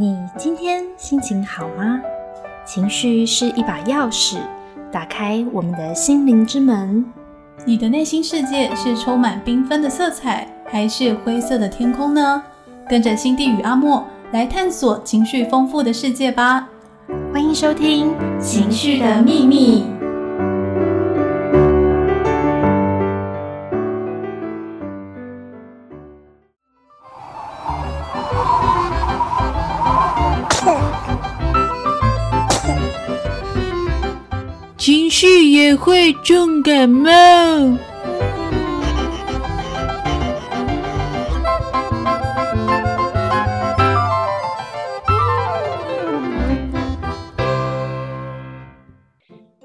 你今天心情好吗？情绪是一把钥匙，打开我们的心灵之门。你的内心世界是充满缤纷的色彩，还是灰色的天空呢？跟着心地与阿莫来探索情绪丰富的世界吧！欢迎收听《情绪的秘密》。会重感冒。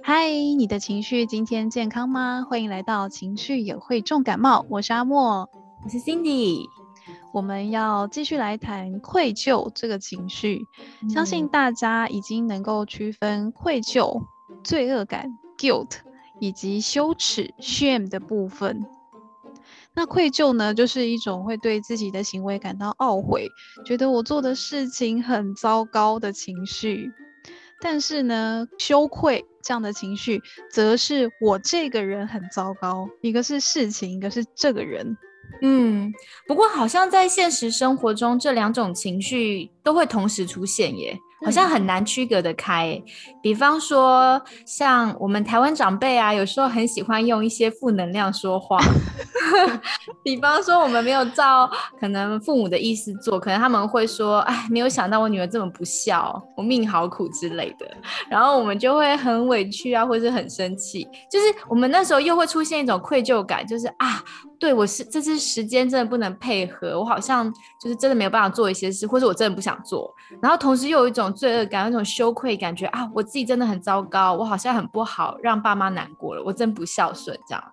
嗨，你的情绪今天健康吗？欢迎来到情绪也会重感冒，我是阿莫，我是 Cindy。我们要继续来谈愧疚这个情绪，相信大家已经能够区分愧疚。罪恶感 （guilt） 以及羞耻 （shame） 的部分。那愧疚呢，就是一种会对自己的行为感到懊悔，觉得我做的事情很糟糕的情绪。但是呢，羞愧这样的情绪，则是我这个人很糟糕。一个是事情，一个是这个人。嗯，不过好像在现实生活中，这两种情绪都会同时出现耶。好像很难区隔得开，比方说像我们台湾长辈啊，有时候很喜欢用一些负能量说话。比方说我们没有照可能父母的意思做，可能他们会说：“哎，没有想到我女儿这么不孝，我命好苦之类的。”然后我们就会很委屈啊，或者很生气。就是我们那时候又会出现一种愧疚感，就是啊。对我是这次时间真的不能配合，我好像就是真的没有办法做一些事，或者我真的不想做。然后同时又有一种罪恶感，有一种羞愧感觉啊，我自己真的很糟糕，我好像很不好，让爸妈难过了，我真不孝顺这样。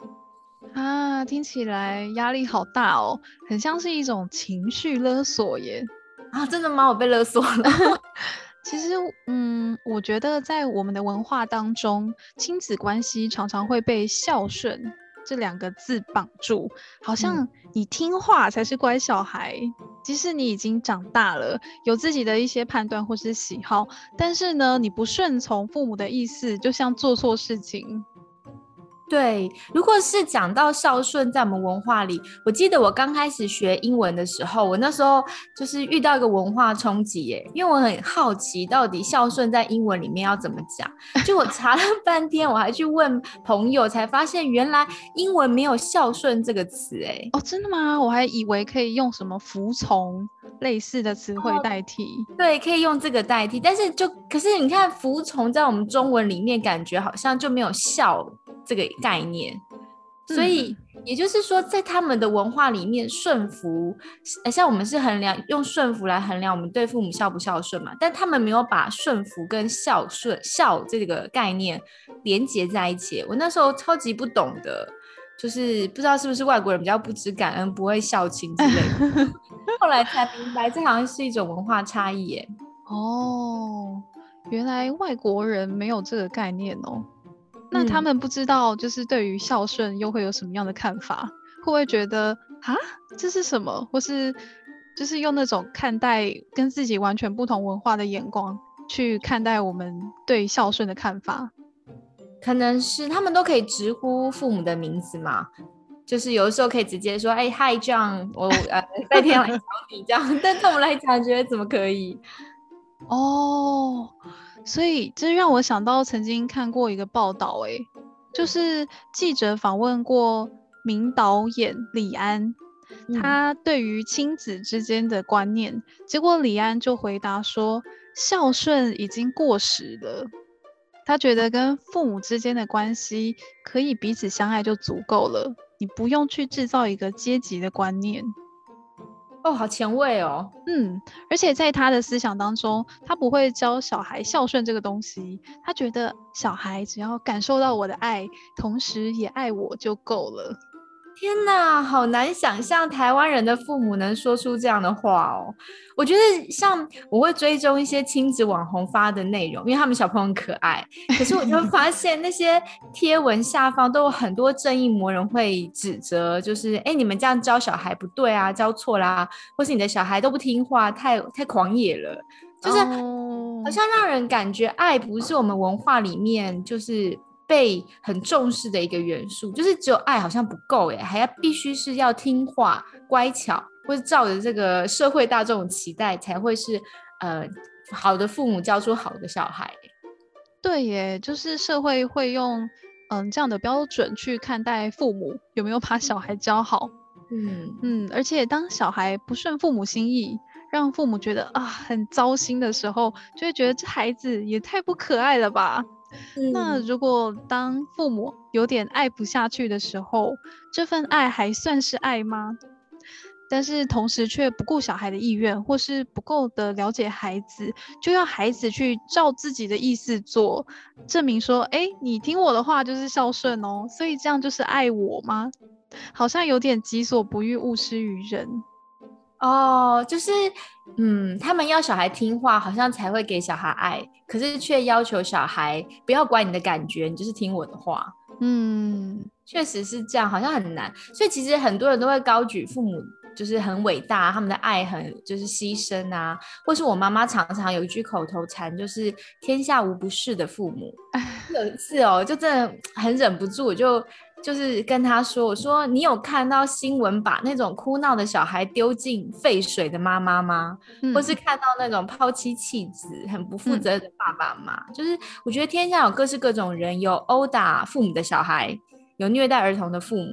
啊，听起来压力好大哦，很像是一种情绪勒索耶。啊，真的吗？我被勒索了。其实，嗯，我觉得在我们的文化当中，亲子关系常常会被孝顺。这两个字绑住，好像你听话才是乖小孩。即使你已经长大了，有自己的一些判断或是喜好，但是呢，你不顺从父母的意思，就像做错事情。对，如果是讲到孝顺，在我们文化里，我记得我刚开始学英文的时候，我那时候就是遇到一个文化冲击耶，因为我很好奇到底孝顺在英文里面要怎么讲，就我查了半天，我还去问朋友，才发现原来英文没有孝顺这个词哎。哦，真的吗？我还以为可以用什么服从类似的词汇代替。对，可以用这个代替，但是就可是你看服从在我们中文里面，感觉好像就没有孝。这个概念，所以也就是说，在他们的文化里面，顺服，像我们是衡量用顺服来衡量我们对父母孝不孝顺嘛，但他们没有把顺服跟孝顺孝这个概念连接在一起。我那时候超级不懂的，就是不知道是不是外国人比较不知感恩，不会孝亲之类的。后来才明白，这好像是一种文化差异耶。哦，原来外国人没有这个概念哦。那他们不知道，就是对于孝顺又会有什么样的看法？会不会觉得啊，这是什么？或是就是用那种看待跟自己完全不同文化的眼光去看待我们对孝顺的看法？可能是他们都可以直呼父母的名字嘛，就是有的时候可以直接说：“哎，Hi John，我呃在天 来找你这样。”但对我们来讲，觉得怎么可以？哦。所以这让我想到曾经看过一个报道，诶，就是记者访问过名导演李安，他对于亲子之间的观念，结果李安就回答说，孝顺已经过时了，他觉得跟父母之间的关系可以彼此相爱就足够了，你不用去制造一个阶级的观念。哦，好前卫哦。嗯，而且在他的思想当中，他不会教小孩孝顺这个东西。他觉得小孩只要感受到我的爱，同时也爱我就够了。天哪，好难想象台湾人的父母能说出这样的话哦。我觉得像我会追踪一些亲子网红发的内容，因为他们小朋友很可爱。可是我就 发现那些贴文下方都有很多正义魔人会指责，就是哎，你们这样教小孩不对啊，教错啦，或是你的小孩都不听话，太太狂野了。就是哦好像让人感觉爱不是我们文化里面就是被很重视的一个元素，就是只有爱好像不够哎，还要必须是要听话、乖巧，或者照着这个社会大众期待才会是呃好的父母教出好的小孩。对耶，就是社会会用嗯这样的标准去看待父母有没有把小孩教好。嗯嗯，而且当小孩不顺父母心意，让父母觉得啊很糟心的时候，就会觉得这孩子也太不可爱了吧。那嗯如果当父母有点爱不下去的时候，这份爱还算是爱吗？但是同时却不顾小孩的意愿，或是不够的了解孩子，就要孩子去照自己的意思做，证明说，哎，你听我的话就是孝顺哦，所以这样就是爱我吗？好像有点己所不欲，勿施于人。哦，就是嗯，他们要小孩听话，好像才会给小孩爱，可是却要求小孩不要管你的感觉，你就是听我的话。嗯，确实是这样，好像很难。所以其实很多人都会高举父母就是很伟大，他们的爱很就是牺牲啊，或是我妈妈常常有一句口头禅，就是“天下无不是的父母”。有一次哦，就真的很忍不住，我就就是跟他说：“我说你有看到新闻把那种哭闹的小孩丢进废水的妈妈吗？或是看到那种抛妻弃子、很不负嗯责任的爸爸妈妈？就是我觉得天下有各式各种人，有殴打父母的小孩，有虐待儿童的父母。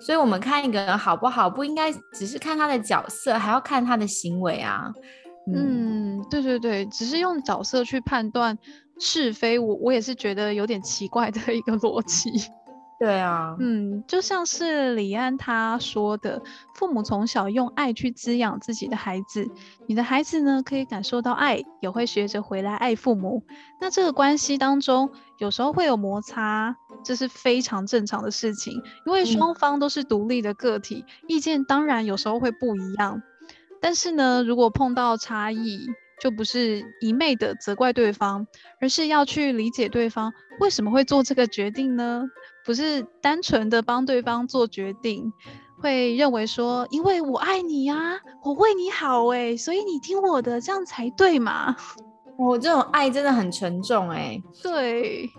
所以，我们看一个人好不好，不应该只是看他的角色，还要看他的行为啊。嗯嗯，对对对，只是用角色去判断是非，我我也是觉得有点奇怪的一个逻辑。对啊，嗯，就像是李安他说的，父母从小用爱去滋养自己的孩子，你的孩子呢可以感受到爱，也会学着回来爱父母。那这个关系当中，有时候会有摩擦，这是非常正常的事情，因为嗯双方都是独立的个体，意见当然有时候会不一样。但是呢，如果碰到差异，就不是一昧的责怪对方，而是要去理解对方为什么会做这个决定呢？不是单纯的帮对方做决定，会认为说，因为我爱你呀、我为你好诶、所以你听我的，这样才对嘛？我、这种爱真的很沉重哎、对，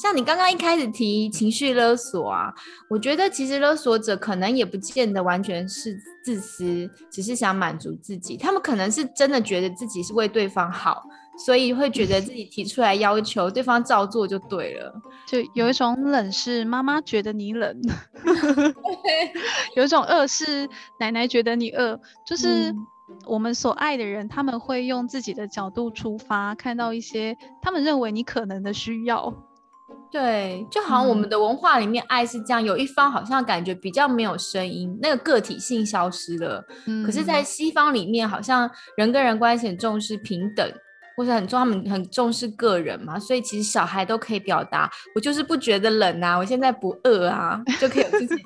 像你刚刚一开始提情绪勒索啊，我觉得其实勒索者可能也不见得完全是自私，只是想满足自己。他们可能是真的觉得自己是为对方好，所以会觉得自己提出来要求，对方照做就对了。就有一种冷是妈妈觉得你冷，有一种饿是奶奶觉得你饿，就是嗯我们所爱的人，他们会用自己的角度出发，看到一些他们认为你可能的需要。对，就好像我们的文化里面，爱是这样，有一方好像感觉比较没有声音，那个个体性消失了。嗯可是，在西方里面，好像人跟人关系很重视平等，或者很重，他们很重视个人嘛，所以其实小孩都可以表达，我就是不觉得冷啊，我现在不饿啊，就可以有自己。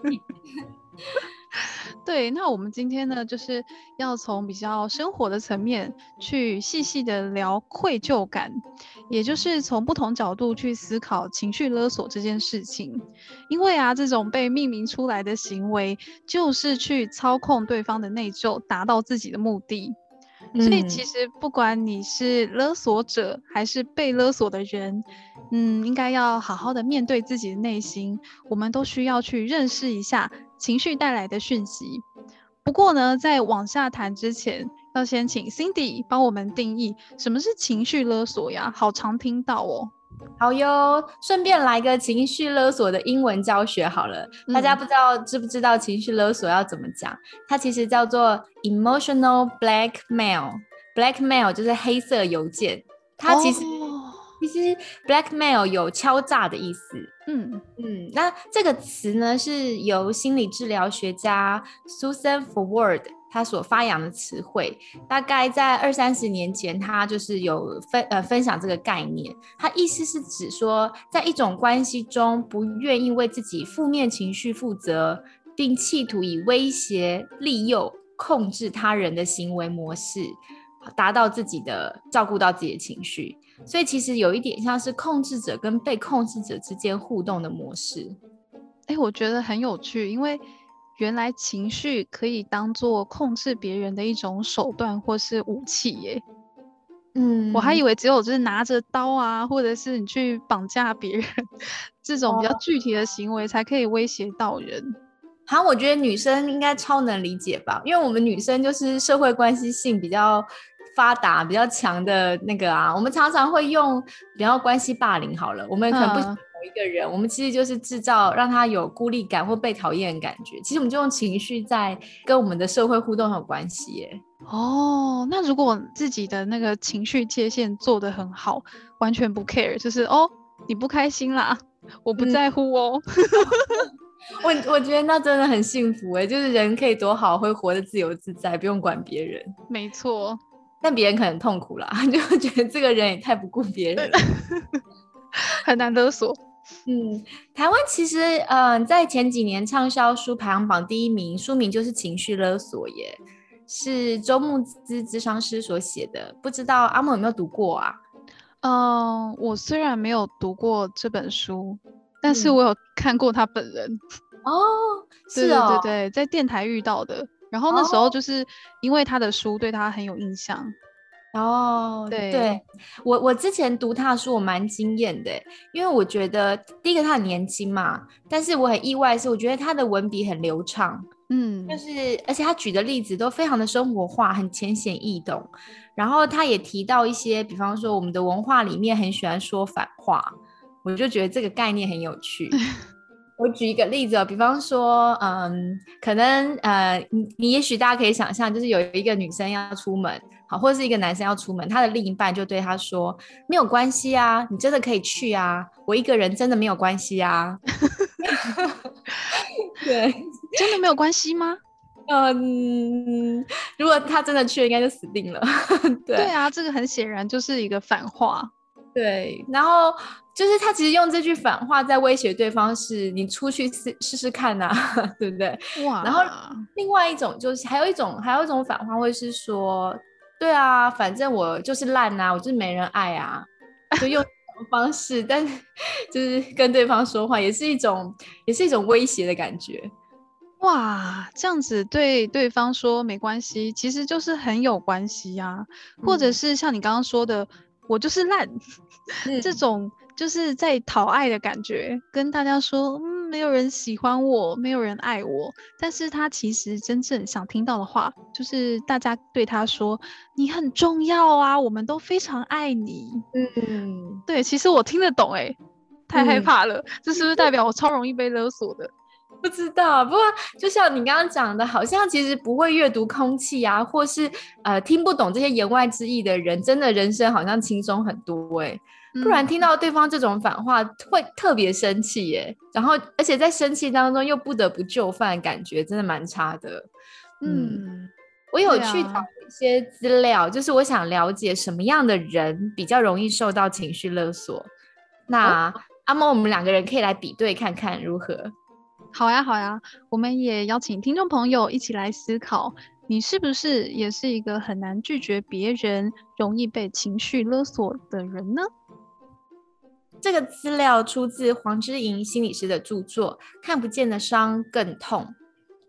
对，那我们今天呢，就是要从比较生活的层面去细细的聊愧疚感，也就是从不同角度去思考情绪勒索这件事情。因为啊，这种被命名出来的行为，就是去操控对方的内疚，达到自己的目的。所以嗯其实不管你是勒索者还是被勒索的人，嗯，应该要好好的面对自己的内心。我们都需要去认识一下情绪带来的讯息。不过呢，在往下谈之前，要先请 Cindy 帮我们定义什么是情绪勒索呀？好常听到哦。好哟，顺便来个情绪勒索的英文教学好了。大家嗯不知道知不知道情绪勒索要怎么讲？它其实叫做 emotional blackmail。blackmail 就是黑色邮件，它其实、哦其实 blackmail 有敲诈的意思。嗯嗯，那这个词呢，是由心理治疗学家 Susan Forward 他所发扬的词汇。大概在二三十年前，他就是有分呃分享这个概念。他意思是指说，在一种关系中，不愿意为自己负面情绪负责，并企图以威胁、利诱、控制他人的行为模式，达到自己的照顾到自己的情绪。所以其实有一点像是控制者跟被控制者之间互动的模式。哎，我觉得很有趣，因为原来情绪可以当做控制别人的一种手段或是武器耶。嗯，我还以为只有就是拿着刀啊，或者是你去绑架别人这种比较具体的行为才可以威胁到人。好，我觉得女生应该超能理解吧，因为我们女生就是社会关系性比较发达、比较强的那个啊，我们常常会用比较关系霸凌。好了，我们可能不一个人，我们其实就是制造让他有孤立感或被讨厌的感觉。其实我们就用情绪在跟我们的社会互动很有关系耶。哦，那如果自己的那个情绪界限做得很好，完全不 care，就是哦，你不开心啦，我不嗯在乎哦。我我觉得那真的很幸福哎，就是人可以多好，会活得自由自在，不用管别人。没错，但别人可能痛苦啦，就会觉得这个人也太不顾别人了。很难勒索。嗯，台湾其实嗯、呃在前几年畅销书排行榜第一名，书名就是《情绪勒索》耶，是周牧之咨商师所写的，不知道阿莫有没有读过啊？嗯，我虽然没有读过这本书，但是嗯我有看过他本人。哦，是哦，对对，在电台遇到的。然后那时候就是因为他的书对他很有印象。哦，对对我我之前读他的书，我蛮惊艳的，因为我觉得第一个他很年轻嘛，但是我很意外是，我觉得他的文笔很流畅，嗯就是而且他举的例子都非常的生活化，很浅显易懂。然后他也提到一些，比方说我们的文化里面很喜欢说反话，我就觉得这个概念很有趣。我举一个例子哦，比方说，嗯，可能呃，你你也许大家可以想象，就是有一个女生要出门，好，或者是一个男生要出门，他的另一半就对他说：“没有关系啊，你真的可以去啊，我一个人真的没有关系啊。”对，真的没有关系吗？嗯，如果他真的去了，应该就死定了。对对啊，这个很显然就是一个反话。对，然后就是他其实用这句反话在威胁对方，是你出去试试试看呐、对不对？哇，然后另外一种就是还有一种还有一种反话会是说，对啊，反正我就是烂啊，我就是没人爱啊，就用方式，但是就是跟对方说话，也是一种也是一种威胁的感觉。哇，这样子对对方说没关系，其实就是很有关系呀、或者嗯。是像你刚刚说的，我就是烂，这嗯种就是在讨爱的感觉，跟大家说，嗯，没有人喜欢我，没有人爱我，但是他其实真正想听到的话，就是大家对他说，你很重要啊，我们都非常爱你。嗯，对，其实我听得懂、欸，太害嗯怕了，这是不是代表我超容易被勒索的？不知道，不过就像你刚刚讲的，好像其实不会阅读空气啊，或是呃听不懂这些言外之意的人，真的人生好像轻松很多哎、不然嗯听到对方这种反话，会特别生气耶。然后而且在生气当中又不得不就范，感觉真的蛮差的。嗯我有去找一些资料，就是我想了解什么样的人比较容易受到情绪勒索。那、阿猫，我们两个人可以来比对看看如何？好呀，好呀，我们也邀请听众朋友一起来思考，你是不是也是一个很难拒绝别人、容易被情绪勒索的人呢？这个资料出自黄之莹心理师的著作《看不见的伤更痛》。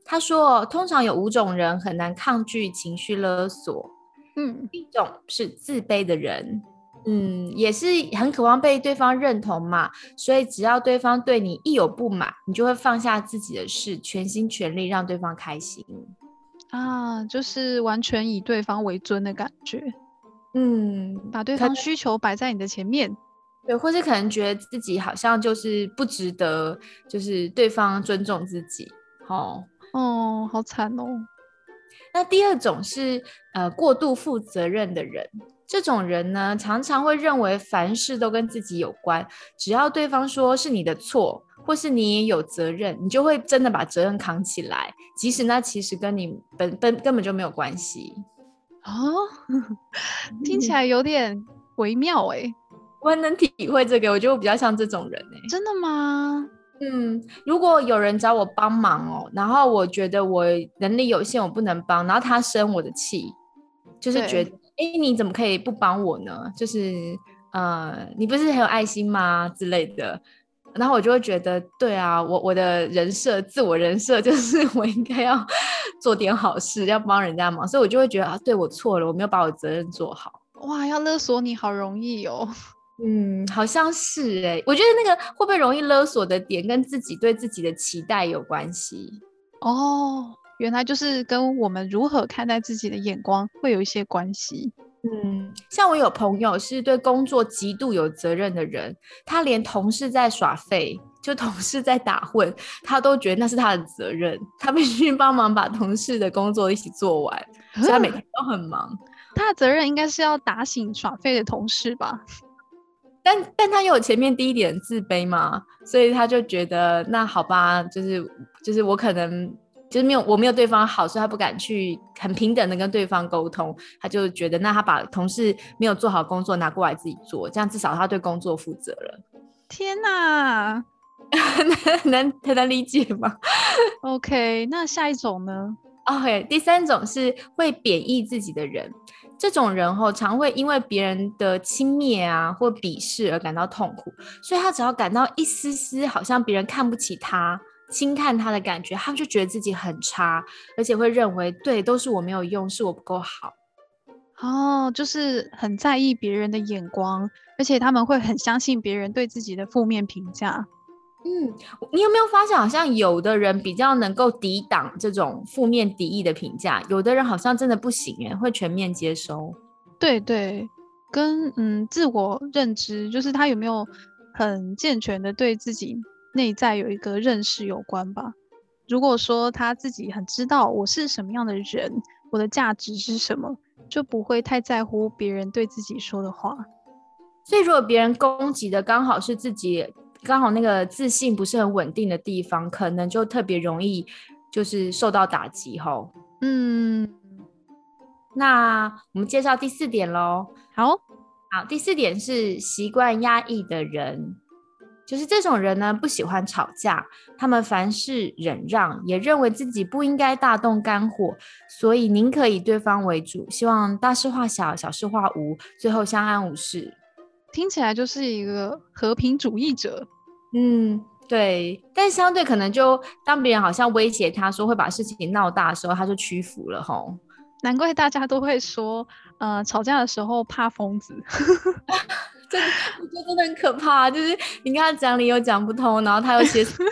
他说，通常有五种人很难抗拒情绪勒索，嗯一种是自卑的人，嗯，也是很渴望被对方认同嘛，所以只要对方对你一有不满，你就会放下自己的事，全心全力让对方开心。啊，就是完全以对方为尊的感觉，嗯，把对可方需求摆在你的前面。对，或是可能觉得自己好像就是不值得，就是对方尊重自己，哦。哦，好惨哦。那第二种是呃过度负责任的人，这种人呢常常会认为凡事都跟自己有关，只要对方说是你的错，或是你也有责任，你就会真的把责任扛起来，即使那其实跟你本本根本就没有关系。哦，听起来有点微妙诶，我很能体会这个，我觉得我比较像这种人哎、真的吗？嗯，如果有人找我帮忙哦，然后我觉得我能力有限，我不能帮，然后他生我的气，就是觉得，哎，你怎么可以不帮我呢？就是，呃，你不是很有爱心吗之类的。然后我就会觉得，对啊，我我的人设，自我人设就是我应该要做点好事，要帮人家忙，所以我就会觉得啊，对我错了，我没有把我责任做好。哇，要勒索你好容易哦。嗯，好像是哎，我觉得那个会不会容易勒索的点，跟自己对自己的期待有关系。哦，原来就是跟我们如何看待自己的眼光会有一些关系。嗯，像我有朋友是对工作极度有责任的人，他连同事在耍废，就同事在打混，他都觉得那是他的责任，他必须帮忙把同事的工作一起做完，所以他每天都很忙。他的责任应该是要打醒耍废的同事吧？但但他又有前面第一点自卑嘛，所以他就觉得那好吧，就是就是我可能就是没有我没有对方好，所以他不敢去很平等的跟对方沟通，他就觉得那他把同事没有做好工作拿过来自己做，这样至少他对工作负责了。天哪，能很难理解吗？OK，那下一种呢？OK，第三种是会贬义自己的人。这种人常会因为别人的轻蔑啊或鄙视而感到痛苦，所以他只要感到一丝丝好像别人看不起他、轻看他的感觉，他就觉得自己很差，而且会认为对都是我没有用，是我不够好。哦，就是很在意别人的眼光，而且他们会很相信别人对自己的负面评价。嗯，你有没有发现，好像有的人比较能够抵挡这种负面敌意的评价，有的人好像真的不行哎，会全面接收。对对，跟嗯自我认知，就是他有没有很健全的对自己内在有一个认识有关吧。如果说他自己很知道我是什么样的人，我的价值是什么，就不会太在乎别人对自己说的话。所以，如果别人攻击的刚好是自己。刚好那个自信不是很稳定的地方，可能就特别容易就是受到打击吼。嗯，那我们介绍第四点喽。好，好，第四点是习惯压抑的人，就是这种人呢不喜欢吵架，他们凡事忍让，也认为自己不应该大动肝火，所以宁可以对方为主，希望大事化小，小事化无，最后相安无事。听起来就是一个和平主义者。嗯，对，但相对可能就当别人好像威胁他说会把事情闹大的时候，他就屈服了吼。难怪大家都会说，呃，吵架的时候怕疯子，真的，我觉得真的很可怕。就是你跟他讲理又讲不通，然后他又 写死，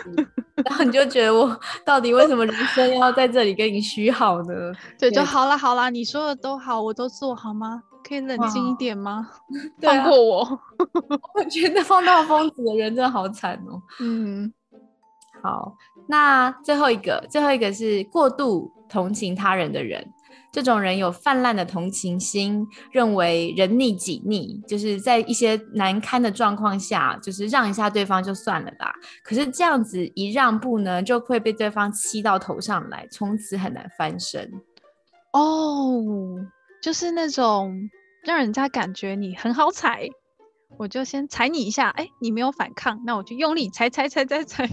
然后你就觉得我到底为什么人生要在这里跟你虚好呢？对，就好了好了，你说的都好，我都做好吗？可以冷静一点吗？放过我！我觉得放到疯子的人真的好惨哦。嗯，好，那最后一个，最后一个是过度同情他人的人。这种人有泛滥的同情心，认为人逆己逆，就是在一些难堪的状况下，就是让一下对方就算了吧。可是这样子一让步呢，就会被对方气到头上来，从此很难翻身。哦。就是那种让人家感觉你很好踩，我就先踩你一下，哎，你没有反抗，那我就用力踩踩踩踩踩。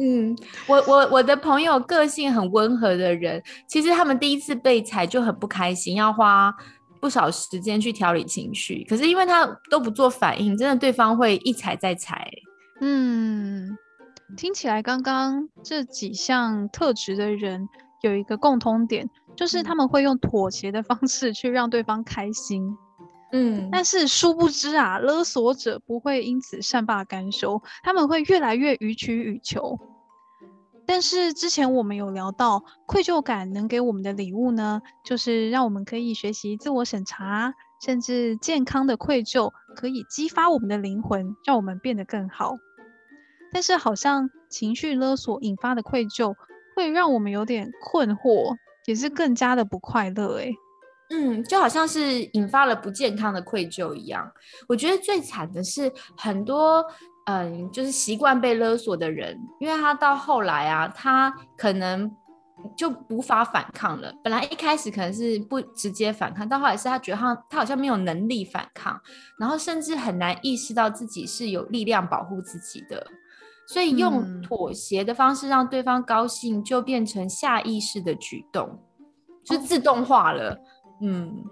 嗯，我我我的朋友个性很温和的人，其实他们第一次被踩就很不开心，要花不少时间去调理情绪。可是因为他都不做反应，真的对方会一踩再踩。嗯，听起来刚刚这几项特质的人有一个共通点。就是他们会用妥协的方式去让对方开心，嗯，但是殊不知啊，勒索者不会因此善罢甘休，他们会越来越予取予求。但是之前我们有聊到，愧疚感能给我们的礼物呢，就是让我们可以学习自我审查，甚至健康的愧疚可以激发我们的灵魂，让我们变得更好。但是好像情绪勒索引发的愧疚，会让我们有点困惑。也是更加的不快乐哎，嗯，就好像是引发了不健康的愧疚一样。我觉得最惨的是很多嗯，就是习惯被勒索的人，因为他到后来啊，他可能就无法反抗了。本来一开始可能是不直接反抗，到后来是他觉得他他好像没有能力反抗，然后甚至很难意识到自己是有力量保护自己的。所以用妥协的方式让对方高兴，就变成下意识的举动，就自动化了。嗯，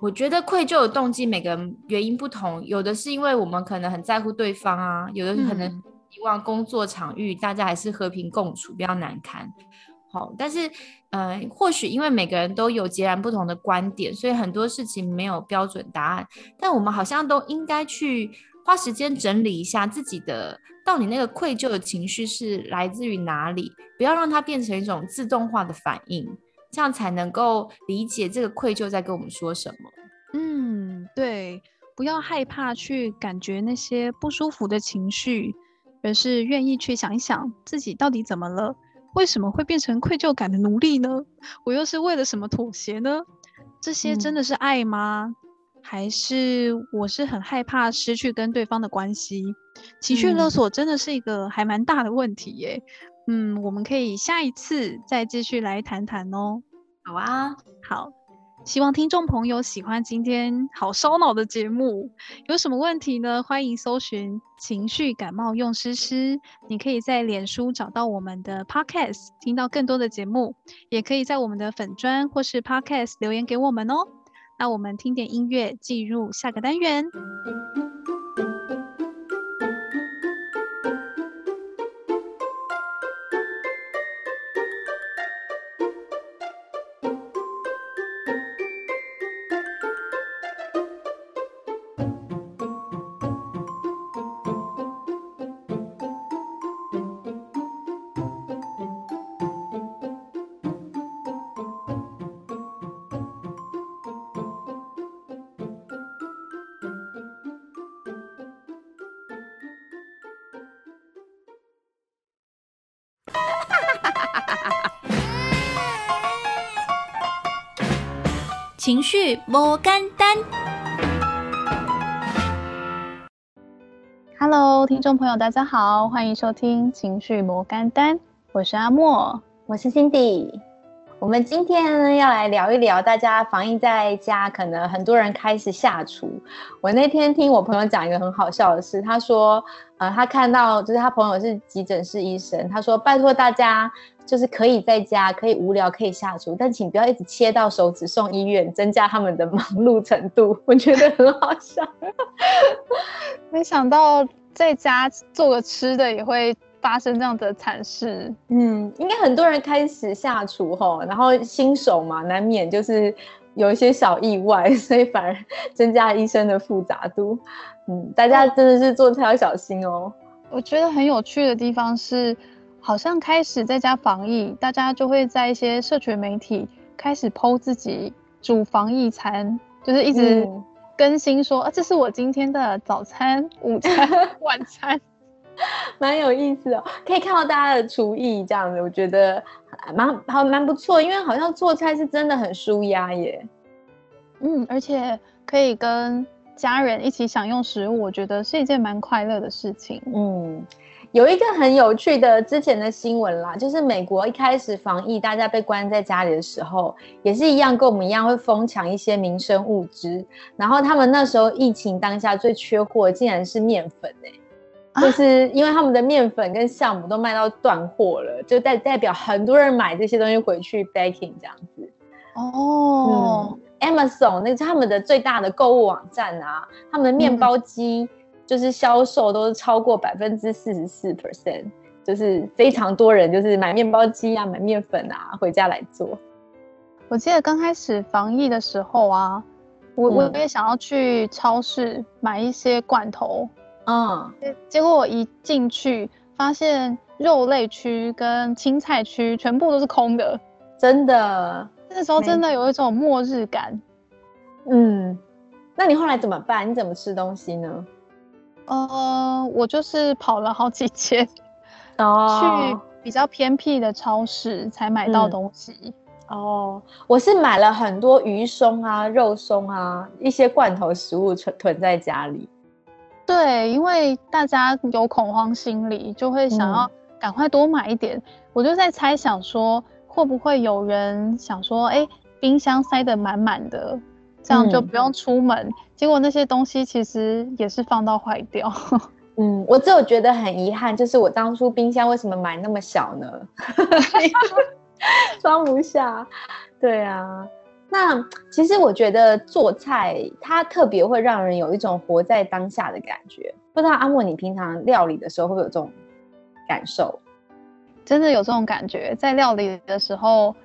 我觉得愧疚的动机每个原因不同，有的是因为我们可能很在乎对方啊，有的可能希望工作场域大家还是和平共处，比较难堪。好，但是，呃，或许因为每个人都有截然不同的观点，所以很多事情没有标准答案。但我们好像都应该去花时间整理一下自己的，到底那个愧疚的情绪是来自于哪里，不要让它变成一种自动化的反应，这样才能够理解这个愧疚在跟我们说什么。嗯，对，不要害怕去感觉那些不舒服的情绪，而是愿意去想一想自己到底怎么了。为什么会变成愧疚感的奴隶呢？我又是为了什么妥协呢？这些真的是爱吗？还是我是很害怕失去跟对方的关系？情绪勒索真的是一个还蛮大的问题耶。嗯，我们可以下一次再继续来谈谈哦。好啊，好。希望听众朋友喜欢今天好烧脑的节目。有什么问题呢？欢迎搜寻情绪感冒用诗诗。你可以在脸书找到我们的 Podcast，听到更多的节目，也可以在我们的粉砖或是 Podcast 留言给我们哦。那我们听点音乐，进入下个单元。情绪摩干单，Hello，听众朋友，大家好，欢迎收听情绪摩干丹，我是阿莫，我是 Cindy，我们今天呢要来聊一聊，大家防疫在家，可能很多人开始下厨。我那天听我朋友讲一个很好笑的事，他说，呃，他看到就是他朋友是急诊室医生，他说拜托大家。就是可以在家，可以无聊，可以下厨，但请不要一直切到手指送医院，增加他们的忙碌程度。我觉得很好笑。没想到在家做个吃的也会发生这样的惨事。嗯，应该很多人开始下厨吼，然后新手嘛，难免就是有一些小意外，所以反而增加医生的复杂度。嗯，大家真的是做菜要小心哦。我觉得很有趣的地方是。好像开始在家防疫，大家就会在一些社群媒体开始 PO 自己煮防疫餐，就是一直更新说啊，这是我今天的早餐、午餐、晚餐，蛮有意思哦。可以看到大家的厨艺这样子，我觉得蛮好蛮不错，因为好像做菜是真的很舒压耶。嗯，而且可以跟家人一起享用食物，我觉得是一件蛮快乐的事情。嗯。有一个很有趣的之前的新闻啦，就是美国一开始防疫，大家被关在家里的时候，也是一样跟我们一样会疯抢一些民生物资。然后他们那时候疫情当下最缺货，竟然是面粉哎，就是因为他们的面粉跟酵母都卖到断货了，就代代表很多人买这些东西回去 baking 这样子。哦，Amazon 那是他们的最大的购物网站啊，他们的面包机。就是销售都是超过百分之四十四 percent，就是非常多人就是买面包机啊，买面粉啊，回家来做。我记得刚开始防疫的时候啊，我我也想要去超市买一些罐头，嗯，结果我一进去发现肉类区跟青菜区全部都是空的，真的，那时候真的有一种末日感。嗯，那你后来怎么办？你怎么吃东西呢？呃，我就是跑了好几间，哦，去比较偏僻的超市才买到东西。哦，我是买了很多鱼松啊、肉松啊，一些罐头食物囤囤在家里。对，因为大家有恐慌心理，就会想要赶快多买一点。我就在猜想说，会不会有人想说，哎，冰箱塞得满满的。这样就不用出门，结果那些东西其实也是放到坏掉。嗯，我只有觉得很遗憾，就是我当初冰箱为什么买那么小呢？装不下。对啊，那其实我觉得做菜它特别会让人有一种活在当下的感觉。不知道阿莫，你平常料理的时候会有这种感受？真的有这种感觉，在料理的时候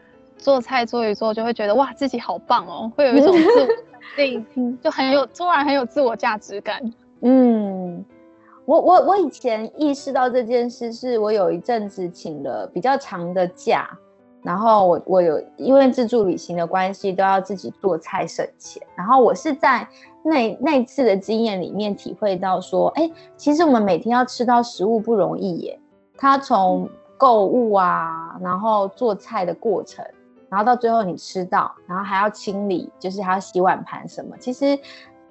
做菜做一做，就会觉得哇自己好棒哦，会有一种自我 肯定，就很有突然很有自我价值感。嗯，我我我以前意识到这件事，是我有一阵子请了比较长的假，然后我我有因为自助旅行的关系，都要自己做菜省钱，然后我是在那那次的经验里面体会到说，哎，其实我们每天要吃到食物不容易耶，他从购物啊，然后做菜的过程，然后到最后你吃到，然后还要清理，就是还要洗碗盘什么，其实。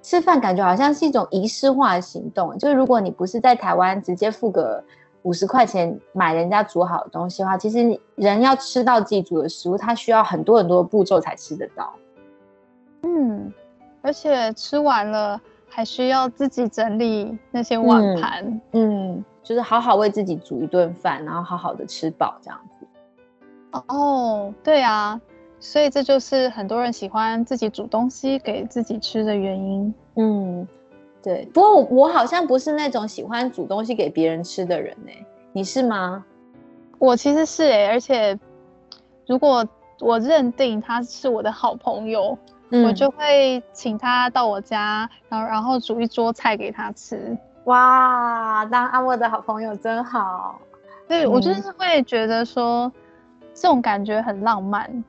吃饭感觉好像是一种仪式化的行动，就是如果你不是在台湾直接付个五十块钱买人家煮好的东西的话，其实人要吃到自己煮的食物，它需要很多很多步骤才吃得到。嗯，而且吃完了还需要自己整理那些碗盘，嗯，就是好好为自己煮一顿饭，然后好好的吃饱这样子。哦，对啊。所以这就是很多人喜欢自己煮东西给自己吃的原因。嗯，对。不过我我好像不是那种喜欢煮东西给别人吃的人呢。你是吗？我其实是哎，而且如果我认定他是我的好朋友，我就会请他到我家，然后然后煮一桌菜给他吃。哇，当阿莫的好朋友真好。对，我就是会觉得说这种感觉很浪漫。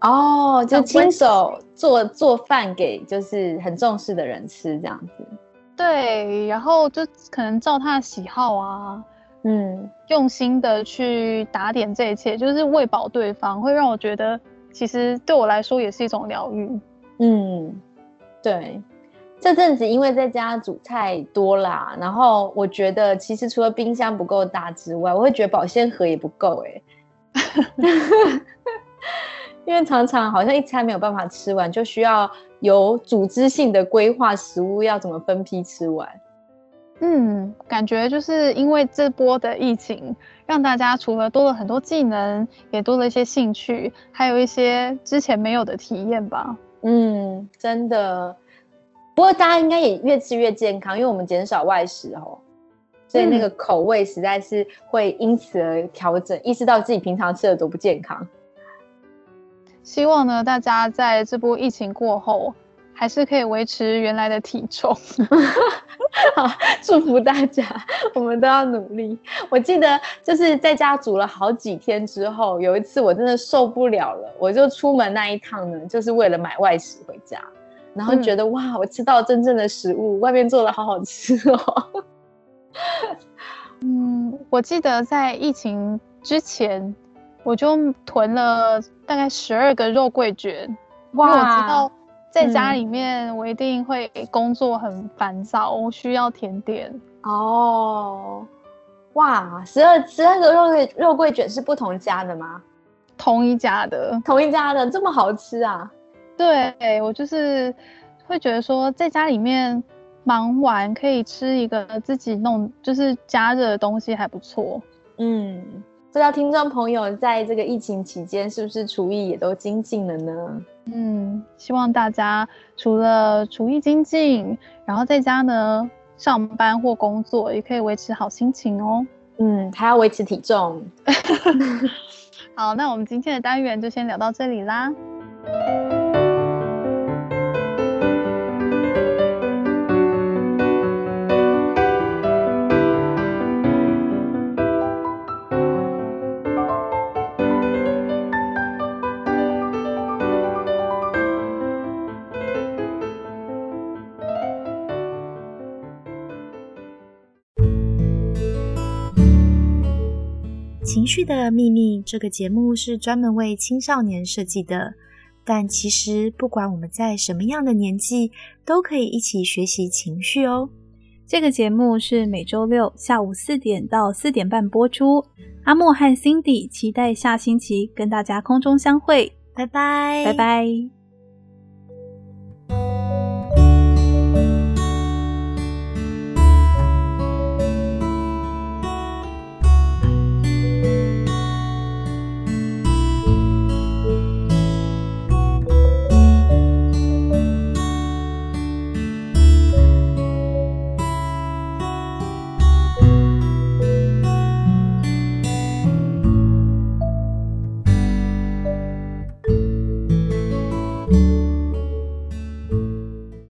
哦，就亲手做做饭给就是很重视的人吃这样子，对，然后就可能照他的喜好啊，嗯，用心的去打点这一切，就是喂饱对方，会让我觉得其实对我来说也是一种疗愈。嗯，对，这阵子因为在家煮菜多啦，然后我觉得其实除了冰箱不够大之外，我会觉得保鲜盒也不够哎。因为常常好像一餐没有办法吃完，就需要有组织性的规划食物要怎么分批吃完。嗯，感觉就是因为这波的疫情，让大家除了多了很多技能，也多了一些兴趣，还有一些之前没有的体验吧。嗯，真的。不过大家应该也越吃越健康，因为我们减少外食哦，所以那个口味实在是会因此而调整，意识到自己平常吃的多不健康。希望呢，大家在这波疫情过后，还是可以维持原来的体重。好，祝福大家，我们都要努力。我记得就是在家煮了好几天之后，有一次我真的受不了了，我就出门那一趟呢，就是为了买外食回家，然后觉得哇，我吃到真正的食物，外面做的好好吃哦。嗯，我记得在疫情之前。我就囤了大概十二个肉桂卷，哇我知道在家里面我一定会工作很烦躁，我需要甜点。哦，哇，十二十二个肉桂肉桂卷是不同家的吗？同一家的，同一家的，这么好吃啊？对，我就是会觉得说在家里面忙完可以吃一个自己弄，就是加热的东西还不错。嗯。不知道听众朋友在这个疫情期间是不是厨艺也都精进了呢？嗯，希望大家除了厨艺精进，然后在家呢上班或工作也可以维持好心情哦。嗯，还要维持体重。好，那我们今天的单元就先聊到这里啦。情绪的秘密这个节目是专门为青少年设计的，但其实不管我们在什么样的年纪，都可以一起学习情绪哦。这个节目是每周六下午四点到四点半播出。阿莫和 Cindy 期待下星期跟大家空中相会，拜拜，拜拜。